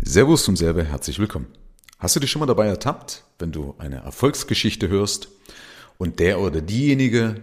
Servus und Serve, herzlich willkommen. Hast du dich schon mal dabei ertappt, wenn du eine Erfolgsgeschichte hörst und der oder diejenige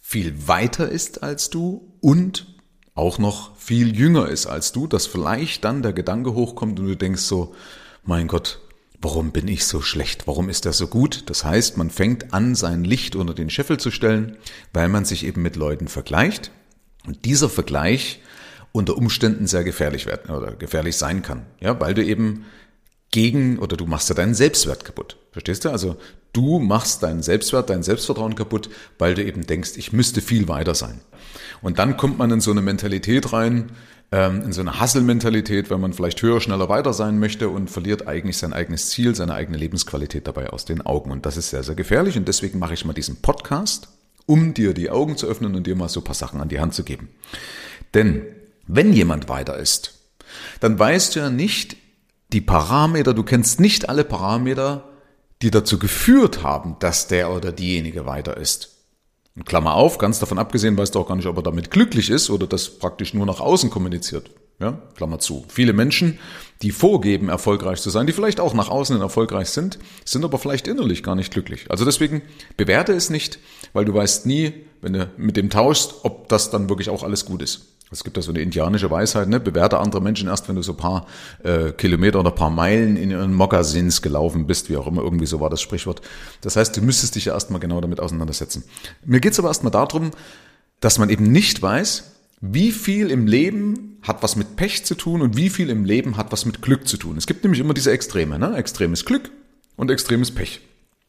viel weiter ist als du und auch noch viel jünger ist als du, dass vielleicht dann der Gedanke hochkommt und du denkst so, mein Gott, warum bin ich so schlecht? Warum ist er so gut? Das heißt, man fängt an, sein Licht unter den Scheffel zu stellen, weil man sich eben mit Leuten vergleicht. Und dieser Vergleich unter Umständen sehr gefährlich werden oder gefährlich sein kann. Ja, weil du eben gegen oder du machst ja deinen Selbstwert kaputt. Verstehst du? Also du machst deinen Selbstwert, dein Selbstvertrauen kaputt, weil du eben denkst, ich müsste viel weiter sein. Und dann kommt man in so eine Mentalität rein, ähm, in so eine Hustle-Mentalität, weil man vielleicht höher, schneller weiter sein möchte und verliert eigentlich sein eigenes Ziel, seine eigene Lebensqualität dabei aus den Augen. Und das ist sehr, sehr gefährlich. Und deswegen mache ich mal diesen Podcast, um dir die Augen zu öffnen und dir mal so ein paar Sachen an die Hand zu geben. Denn wenn jemand weiter ist, dann weißt du ja nicht die Parameter, du kennst nicht alle Parameter, die dazu geführt haben, dass der oder diejenige weiter ist. Und Klammer auf, ganz davon abgesehen, weißt du auch gar nicht, ob er damit glücklich ist oder das praktisch nur nach außen kommuniziert. Ja, Klammer zu. Viele Menschen, die vorgeben, erfolgreich zu sein, die vielleicht auch nach außen erfolgreich sind, sind aber vielleicht innerlich gar nicht glücklich. Also deswegen bewerte es nicht, weil du weißt nie, wenn du mit dem tauschst, ob das dann wirklich auch alles gut ist. Es gibt da so eine indianische Weisheit, ne? bewerte andere Menschen erst, wenn du so ein paar äh, Kilometer oder ein paar Meilen in ihren Mokassins gelaufen bist, wie auch immer, irgendwie so war das Sprichwort. Das heißt, du müsstest dich ja erstmal genau damit auseinandersetzen. Mir geht's aber erstmal darum, dass man eben nicht weiß, wie viel im Leben hat was mit Pech zu tun und wie viel im Leben hat was mit Glück zu tun. Es gibt nämlich immer diese Extreme, ne? extremes Glück und extremes Pech.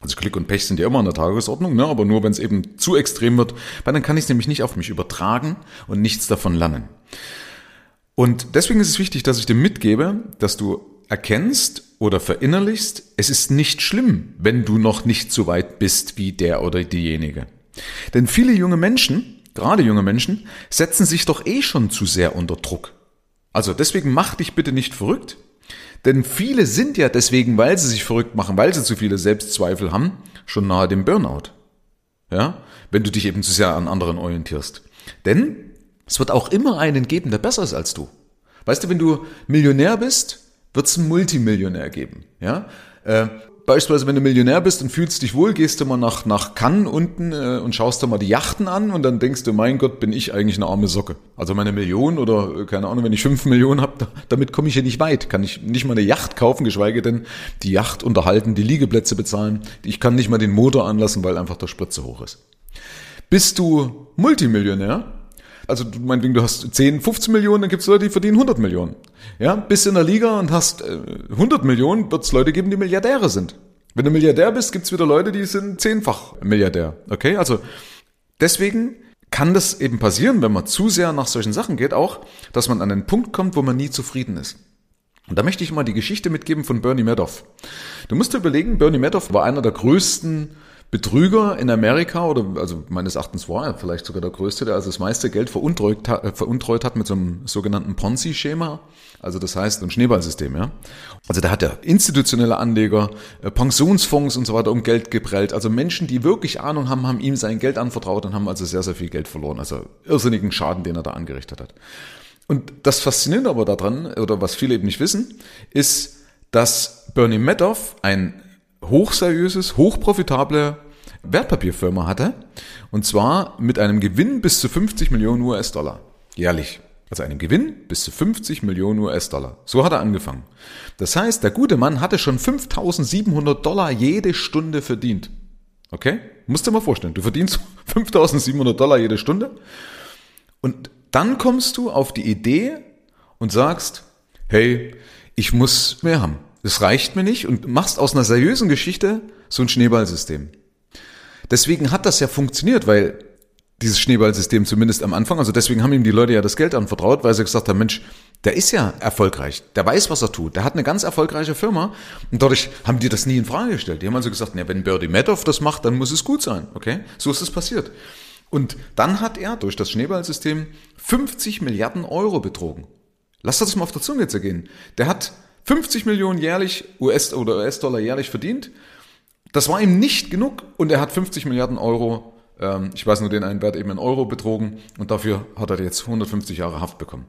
Also Glück und Pech sind ja immer an der Tagesordnung, ne? aber nur wenn es eben zu extrem wird, weil dann kann ich es nämlich nicht auf mich übertragen und nichts davon lernen. Und deswegen ist es wichtig, dass ich dir mitgebe, dass du erkennst oder verinnerlichst, es ist nicht schlimm, wenn du noch nicht so weit bist wie der oder diejenige. Denn viele junge Menschen, gerade junge Menschen, setzen sich doch eh schon zu sehr unter Druck. Also deswegen mach dich bitte nicht verrückt, denn viele sind ja deswegen, weil sie sich verrückt machen, weil sie zu viele Selbstzweifel haben, schon nahe dem Burnout. Ja, wenn du dich eben zu sehr an anderen orientierst. Denn es wird auch immer einen geben, der besser ist als du. Weißt du, wenn du Millionär bist, wird es einen Multimillionär geben. Ja, äh, beispielsweise, wenn du Millionär bist und fühlst dich wohl, gehst du mal nach, nach Cannes unten äh, und schaust dir mal die Yachten an und dann denkst du, mein Gott, bin ich eigentlich eine arme Socke. Also meine Million oder äh, keine Ahnung, wenn ich fünf Millionen habe, da, damit komme ich hier nicht weit. Kann ich nicht mal eine Yacht kaufen, geschweige denn die Yacht unterhalten, die Liegeplätze bezahlen. Ich kann nicht mal den Motor anlassen, weil einfach der Sprit zu hoch ist. Bist du Multimillionär, also du meinetwegen, du hast 10, 15 Millionen, dann gibt es Leute, die verdienen 100 Millionen. Ja, bist in der Liga und hast äh, 100 Millionen, wird es Leute geben, die Milliardäre sind. Wenn du Milliardär bist, gibt es wieder Leute, die sind zehnfach Milliardär. Okay, also deswegen kann das eben passieren, wenn man zu sehr nach solchen Sachen geht, auch, dass man an einen Punkt kommt, wo man nie zufrieden ist. Und da möchte ich mal die Geschichte mitgeben von Bernie Madoff. Du musst dir überlegen, Bernie Madoff war einer der größten Betrüger in Amerika, oder also meines Erachtens war er vielleicht sogar der größte, der also das meiste Geld veruntreut hat, äh, veruntreut hat mit so einem sogenannten Ponzi-Schema. Also das heißt ein Schneeballsystem, ja. Also da hat er institutionelle Anleger, äh, Pensionsfonds und so weiter um Geld geprellt. Also Menschen, die wirklich Ahnung haben, haben ihm sein Geld anvertraut und haben also sehr, sehr viel Geld verloren. Also irrsinnigen Schaden, den er da angerichtet hat. Und das Faszinierende aber daran, oder was viele eben nicht wissen, ist, dass Bernie Madoff ein hochseriöses, hochprofitable Wertpapierfirma hatte. Und zwar mit einem Gewinn bis zu 50 Millionen US-Dollar. Jährlich. Also einem Gewinn bis zu 50 Millionen US-Dollar. So hat er angefangen. Das heißt, der gute Mann hatte schon 5700 Dollar jede Stunde verdient. Okay? Musst dir mal vorstellen, du verdienst 5700 Dollar jede Stunde. Und dann kommst du auf die Idee und sagst, hey, ich muss mehr haben. Das reicht mir nicht und machst aus einer seriösen Geschichte so ein Schneeballsystem. Deswegen hat das ja funktioniert, weil dieses Schneeballsystem zumindest am Anfang, also deswegen haben ihm die Leute ja das Geld anvertraut, weil sie gesagt haben, Mensch, der ist ja erfolgreich, der weiß, was er tut, der hat eine ganz erfolgreiche Firma und dadurch haben die das nie in Frage gestellt. Die haben also gesagt, ja, wenn Birdie Madoff das macht, dann muss es gut sein, okay? So ist es passiert. Und dann hat er durch das Schneeballsystem 50 Milliarden Euro betrogen. Lass das mal auf der Zunge zergehen. Der hat 50 Millionen jährlich US oder US-Dollar jährlich verdient das war ihm nicht genug und er hat 50 Milliarden Euro, ähm, ich weiß nur den einen Wert eben in Euro betrogen und dafür hat er jetzt 150 Jahre Haft bekommen.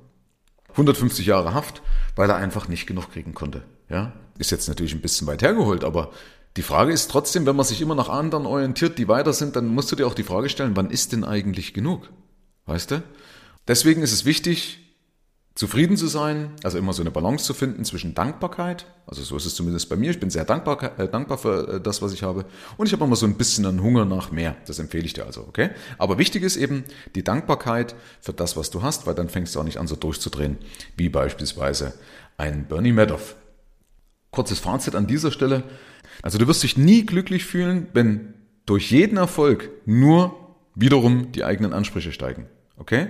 150 Jahre Haft, weil er einfach nicht genug kriegen konnte. Ja, ist jetzt natürlich ein bisschen weit hergeholt, aber die Frage ist trotzdem, wenn man sich immer nach anderen orientiert, die weiter sind, dann musst du dir auch die Frage stellen, wann ist denn eigentlich genug? Weißt du? Deswegen ist es wichtig, zufrieden zu sein, also immer so eine Balance zu finden zwischen Dankbarkeit, also so ist es zumindest bei mir, ich bin sehr dankbar, äh, dankbar für äh, das, was ich habe und ich habe immer so ein bisschen einen Hunger nach mehr, das empfehle ich dir also, okay? Aber wichtig ist eben die Dankbarkeit für das, was du hast, weil dann fängst du auch nicht an so durchzudrehen, wie beispielsweise ein Bernie Madoff. Kurzes Fazit an dieser Stelle, also du wirst dich nie glücklich fühlen, wenn durch jeden Erfolg nur wiederum die eigenen Ansprüche steigen. Okay?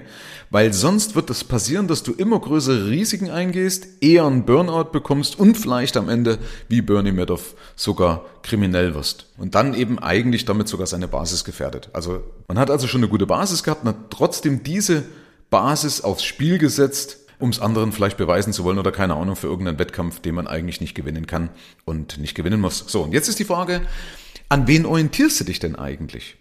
Weil sonst wird es das passieren, dass du immer größere Risiken eingehst, eher einen Burnout bekommst und vielleicht am Ende, wie Bernie Madoff, sogar kriminell wirst. Und dann eben eigentlich damit sogar seine Basis gefährdet. Also man hat also schon eine gute Basis gehabt und hat trotzdem diese Basis aufs Spiel gesetzt, um es anderen vielleicht beweisen zu wollen oder keine Ahnung für irgendeinen Wettkampf, den man eigentlich nicht gewinnen kann und nicht gewinnen muss. So, und jetzt ist die Frage, an wen orientierst du dich denn eigentlich?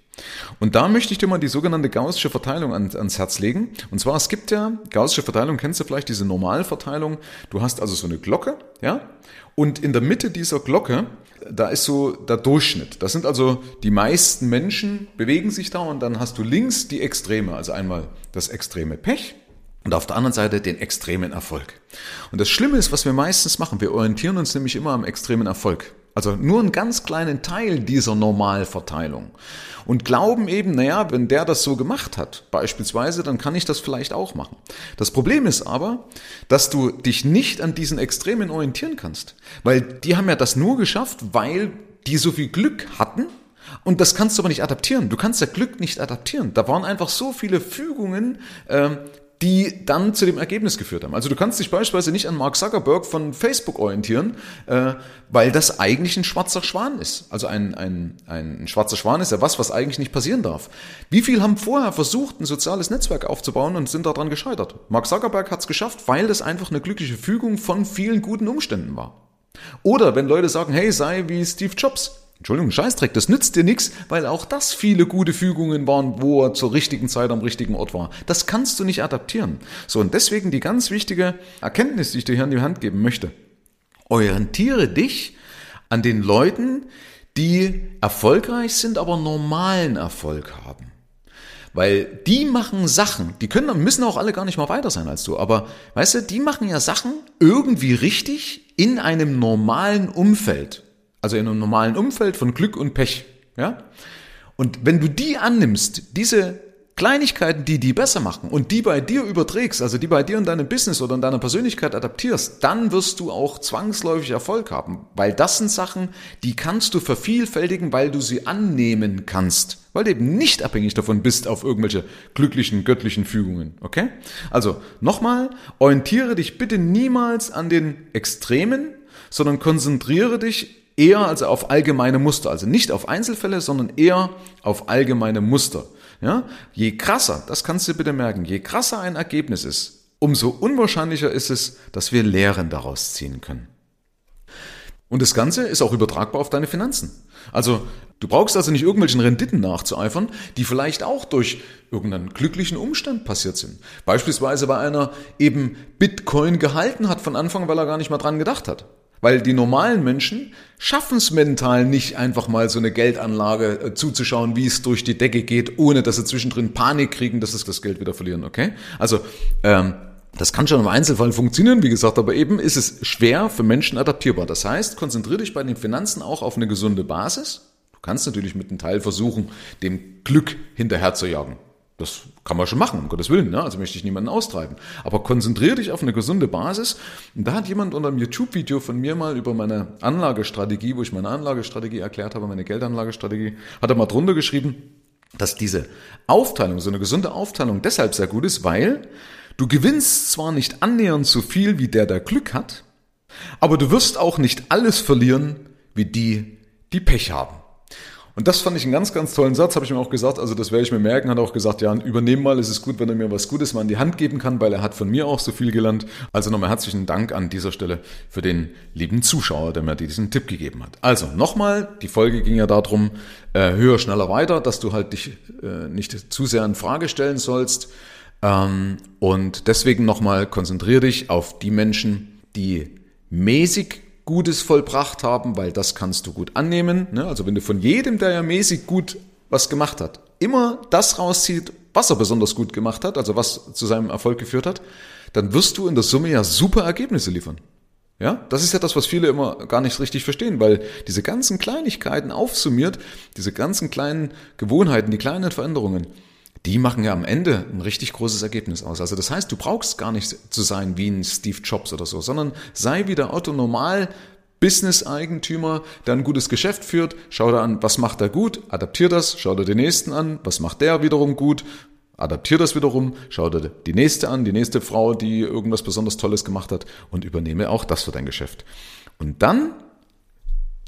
Und da möchte ich dir mal die sogenannte gaussische Verteilung ans Herz legen. Und zwar, es gibt ja, gaussische Verteilung kennst du vielleicht, diese Normalverteilung. Du hast also so eine Glocke, ja? Und in der Mitte dieser Glocke, da ist so der Durchschnitt. Das sind also die meisten Menschen bewegen sich da und dann hast du links die Extreme. Also einmal das extreme Pech und auf der anderen Seite den extremen Erfolg. Und das Schlimme ist, was wir meistens machen, wir orientieren uns nämlich immer am extremen Erfolg. Also nur einen ganz kleinen Teil dieser Normalverteilung. Und glauben eben, naja, wenn der das so gemacht hat, beispielsweise, dann kann ich das vielleicht auch machen. Das Problem ist aber, dass du dich nicht an diesen Extremen orientieren kannst. Weil die haben ja das nur geschafft, weil die so viel Glück hatten, und das kannst du aber nicht adaptieren. Du kannst ja Glück nicht adaptieren. Da waren einfach so viele Fügungen, ähm, die dann zu dem Ergebnis geführt haben. Also du kannst dich beispielsweise nicht an Mark Zuckerberg von Facebook orientieren, äh, weil das eigentlich ein schwarzer Schwan ist. Also ein, ein, ein schwarzer Schwan ist ja was, was eigentlich nicht passieren darf. Wie viel haben vorher versucht, ein soziales Netzwerk aufzubauen und sind daran gescheitert? Mark Zuckerberg hat es geschafft, weil das einfach eine glückliche Fügung von vielen guten Umständen war. Oder wenn Leute sagen, hey, sei wie Steve Jobs. Entschuldigung, Scheißdreck, das nützt dir nichts, weil auch das viele gute Fügungen waren, wo er zur richtigen Zeit am richtigen Ort war. Das kannst du nicht adaptieren. So, und deswegen die ganz wichtige Erkenntnis, die ich dir hier in die Hand geben möchte. Orientiere dich an den Leuten, die erfolgreich sind, aber normalen Erfolg haben. Weil die machen Sachen, die können, müssen auch alle gar nicht mal weiter sein als du, aber weißt du, die machen ja Sachen irgendwie richtig in einem normalen Umfeld. Also in einem normalen Umfeld von Glück und Pech. Ja? Und wenn du die annimmst, diese Kleinigkeiten, die die besser machen und die bei dir überträgst, also die bei dir in deinem Business oder in deiner Persönlichkeit adaptierst, dann wirst du auch zwangsläufig Erfolg haben. Weil das sind Sachen, die kannst du vervielfältigen, weil du sie annehmen kannst. Weil du eben nicht abhängig davon bist auf irgendwelche glücklichen, göttlichen Fügungen. Okay? Also nochmal, orientiere dich bitte niemals an den Extremen, sondern konzentriere dich eher also auf allgemeine Muster, also nicht auf Einzelfälle, sondern eher auf allgemeine Muster. Ja? Je krasser, das kannst du bitte merken, je krasser ein Ergebnis ist, umso unwahrscheinlicher ist es, dass wir Lehren daraus ziehen können. Und das Ganze ist auch übertragbar auf deine Finanzen. Also du brauchst also nicht irgendwelchen Renditen nachzueifern, die vielleicht auch durch irgendeinen glücklichen Umstand passiert sind. Beispielsweise, weil einer eben Bitcoin gehalten hat von Anfang, weil er gar nicht mal dran gedacht hat. Weil die normalen Menschen schaffen es mental nicht, einfach mal so eine Geldanlage äh, zuzuschauen, wie es durch die Decke geht, ohne dass sie zwischendrin Panik kriegen, dass sie das Geld wieder verlieren, okay? Also, ähm, das kann schon im Einzelfall funktionieren, wie gesagt, aber eben ist es schwer für Menschen adaptierbar. Das heißt, konzentriere dich bei den Finanzen auch auf eine gesunde Basis. Du kannst natürlich mit einem Teil versuchen, dem Glück hinterher zu jagen. Das kann man schon machen, um Gottes Willen, ne? also möchte ich niemanden austreiben. Aber konzentriere dich auf eine gesunde Basis. Und da hat jemand unter einem YouTube-Video von mir mal über meine Anlagestrategie, wo ich meine Anlagestrategie erklärt habe, meine Geldanlagestrategie, hat er mal drunter geschrieben, dass diese Aufteilung, so eine gesunde Aufteilung deshalb sehr gut ist, weil du gewinnst zwar nicht annähernd so viel wie der, der Glück hat, aber du wirst auch nicht alles verlieren wie die, die Pech haben. Und das fand ich einen ganz, ganz tollen Satz, habe ich mir auch gesagt, also das werde ich mir merken, hat auch gesagt, ja, übernehm mal, es ist gut, wenn er mir was Gutes mal in die Hand geben kann, weil er hat von mir auch so viel gelernt. Also nochmal herzlichen Dank an dieser Stelle für den lieben Zuschauer, der mir diesen Tipp gegeben hat. Also nochmal, die Folge ging ja darum, äh, höher, schneller, weiter, dass du halt dich äh, nicht zu sehr in Frage stellen sollst, Ähm, und deswegen nochmal konzentriere dich auf die Menschen, die mäßig Gutes vollbracht haben, weil das kannst du gut annehmen. Ne? Also wenn du von jedem, der ja mäßig gut was gemacht hat, immer das rauszieht, was er besonders gut gemacht hat, also was zu seinem Erfolg geführt hat, dann wirst du in der Summe ja super Ergebnisse liefern. Ja, das ist ja das, was viele immer gar nicht richtig verstehen, weil diese ganzen Kleinigkeiten aufsummiert, diese ganzen kleinen Gewohnheiten, die kleinen Veränderungen, die machen ja am Ende ein richtig großes Ergebnis aus. Also das heißt, du brauchst gar nicht zu sein wie ein Steve Jobs oder so, sondern sei wie der Otto normal Business-Eigentümer, der ein gutes Geschäft führt, schau da an, was macht er gut, adaptier das, schau dir den nächsten an, was macht der wiederum gut, adaptier das wiederum, schau dir die nächste an, die nächste Frau, die irgendwas besonders Tolles gemacht hat und übernehme auch das für dein Geschäft. Und dann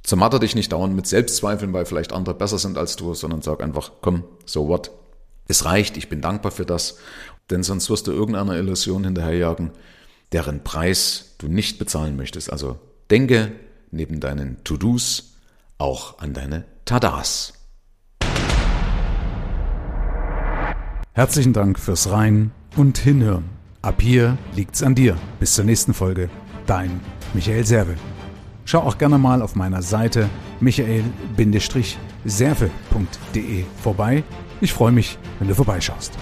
zermatter dich nicht dauernd mit Selbstzweifeln, weil vielleicht andere besser sind als du, sondern sag einfach, komm, so what, es reicht, ich bin dankbar für das, denn sonst wirst du irgendeiner Illusion hinterherjagen, deren Preis du nicht bezahlen möchtest. Also denke neben deinen To-Dos auch an deine Tadas. Herzlichen Dank fürs Rein und Hinhören. Ab hier liegt's an dir. Bis zur nächsten Folge. Dein Michael Serve. Schau auch gerne mal auf meiner Seite michael-serve.de vorbei ich freue mich, wenn du vorbeischaust.